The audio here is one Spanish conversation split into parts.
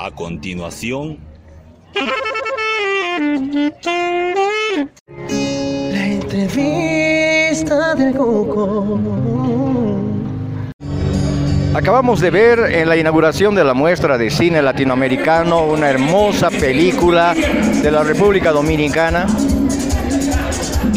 A continuación, La entrevista del Coco. Acabamos de ver en la inauguración de la muestra de cine latinoamericano una hermosa película de la República Dominicana.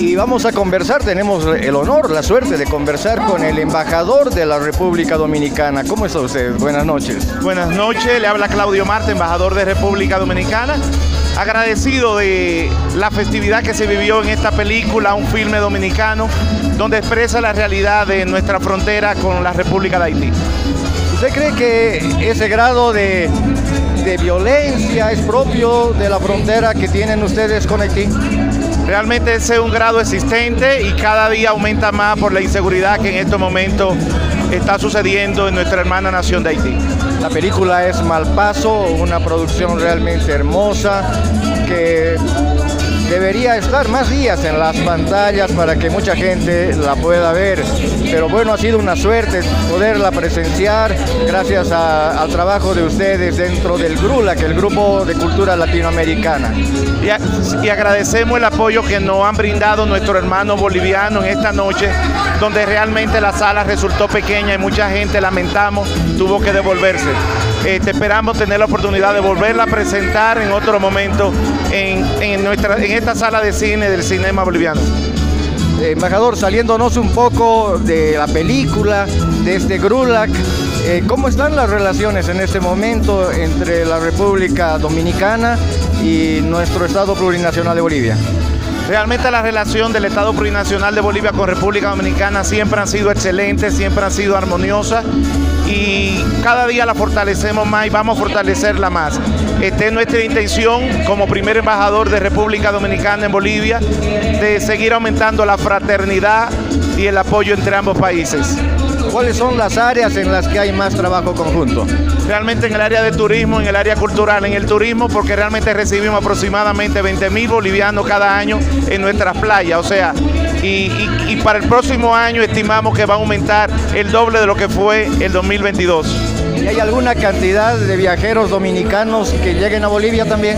Y vamos a conversar, tenemos el honor, la suerte de conversar con el embajador de la República Dominicana. ¿Cómo está usted? Buenas noches. Buenas noches, le habla Claudio Marte, embajador de República Dominicana. Agradecido de la festividad que se vivió en esta película, un filme dominicano, donde expresa la realidad de nuestra frontera con la República de Haití. ¿Usted cree que ese grado de, de violencia es propio de la frontera que tienen ustedes con Haití? Realmente ese es un grado existente y cada día aumenta más por la inseguridad que en estos momentos está sucediendo en nuestra hermana nación de Haití. La película es Malpaso, una producción realmente hermosa que debería estar más días en las pantallas para que mucha gente la pueda ver. Pero bueno, ha sido una suerte poderla presenciar gracias al trabajo de ustedes dentro del GRULA, que el Grupo de Cultura Latinoamericana. Y, y agradecemos el apoyo que nos han brindado nuestros hermanos bolivianos en esta noche, donde realmente la sala resultó pequeña y mucha gente, lamentamos, tuvo que devolverse. Este, esperamos tener la oportunidad de volverla a presentar en otro momento en, en nuestra, en esta sala de cine del cinema boliviano. Eh, embajador, saliéndonos un poco de la película, de este GRULAC, eh, ¿cómo están las relaciones en este momento entre la República Dominicana y nuestro Estado Plurinacional de Bolivia? Realmente la relación del Estado Plurinacional de Bolivia con República Dominicana siempre han sido excelentes, siempre han sido armoniosas y cada día la fortalecemos más y vamos a fortalecerla más. Esta es nuestra intención como primer embajador de República Dominicana en Bolivia de seguir aumentando la fraternidad y el apoyo entre ambos países. ¿Cuáles son las áreas en las que hay más trabajo conjunto? Realmente en el área de turismo, en el área cultural, en el turismo, porque realmente recibimos aproximadamente 20 mil bolivianos cada año en nuestras playas. O sea, y, y- para el próximo año estimamos que va a aumentar el doble de lo que fue el 2022. ¿Y hay alguna cantidad de viajeros dominicanos que lleguen a Bolivia también?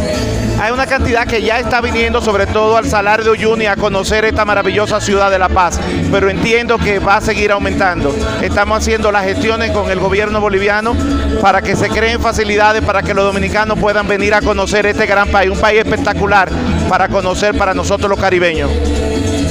Hay una cantidad que ya está viniendo, sobre todo al Salar de Uyuni, a conocer esta maravillosa ciudad de La Paz, pero entiendo que va a seguir aumentando. Estamos haciendo las gestiones con el gobierno boliviano para que se creen facilidades para que los dominicanos puedan venir a conocer este gran país, un país espectacular para conocer para nosotros los caribeños.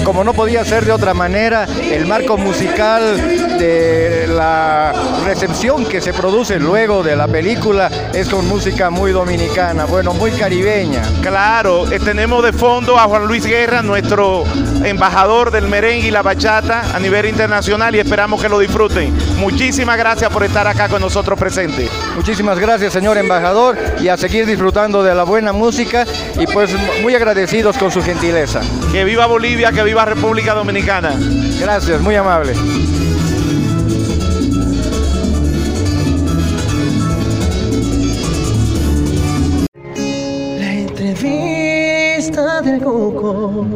Como no podía ser de otra manera, el marco musical de la recepción que se produce luego de la película es con música muy dominicana, bueno, muy caribeña. Claro, eh, tenemos de fondo a Juan Luis Guerra, nuestro embajador del merengue y la bachata a nivel internacional y esperamos que lo disfruten. Muchísimas gracias por estar acá con nosotros presentes. Muchísimas gracias, señor embajador, y a seguir disfrutando de la buena música y pues muy agradecidos con su gentileza. Que viva Bolivia, que viva República Dominicana. Gracias, muy amable. La entrevista del Coco.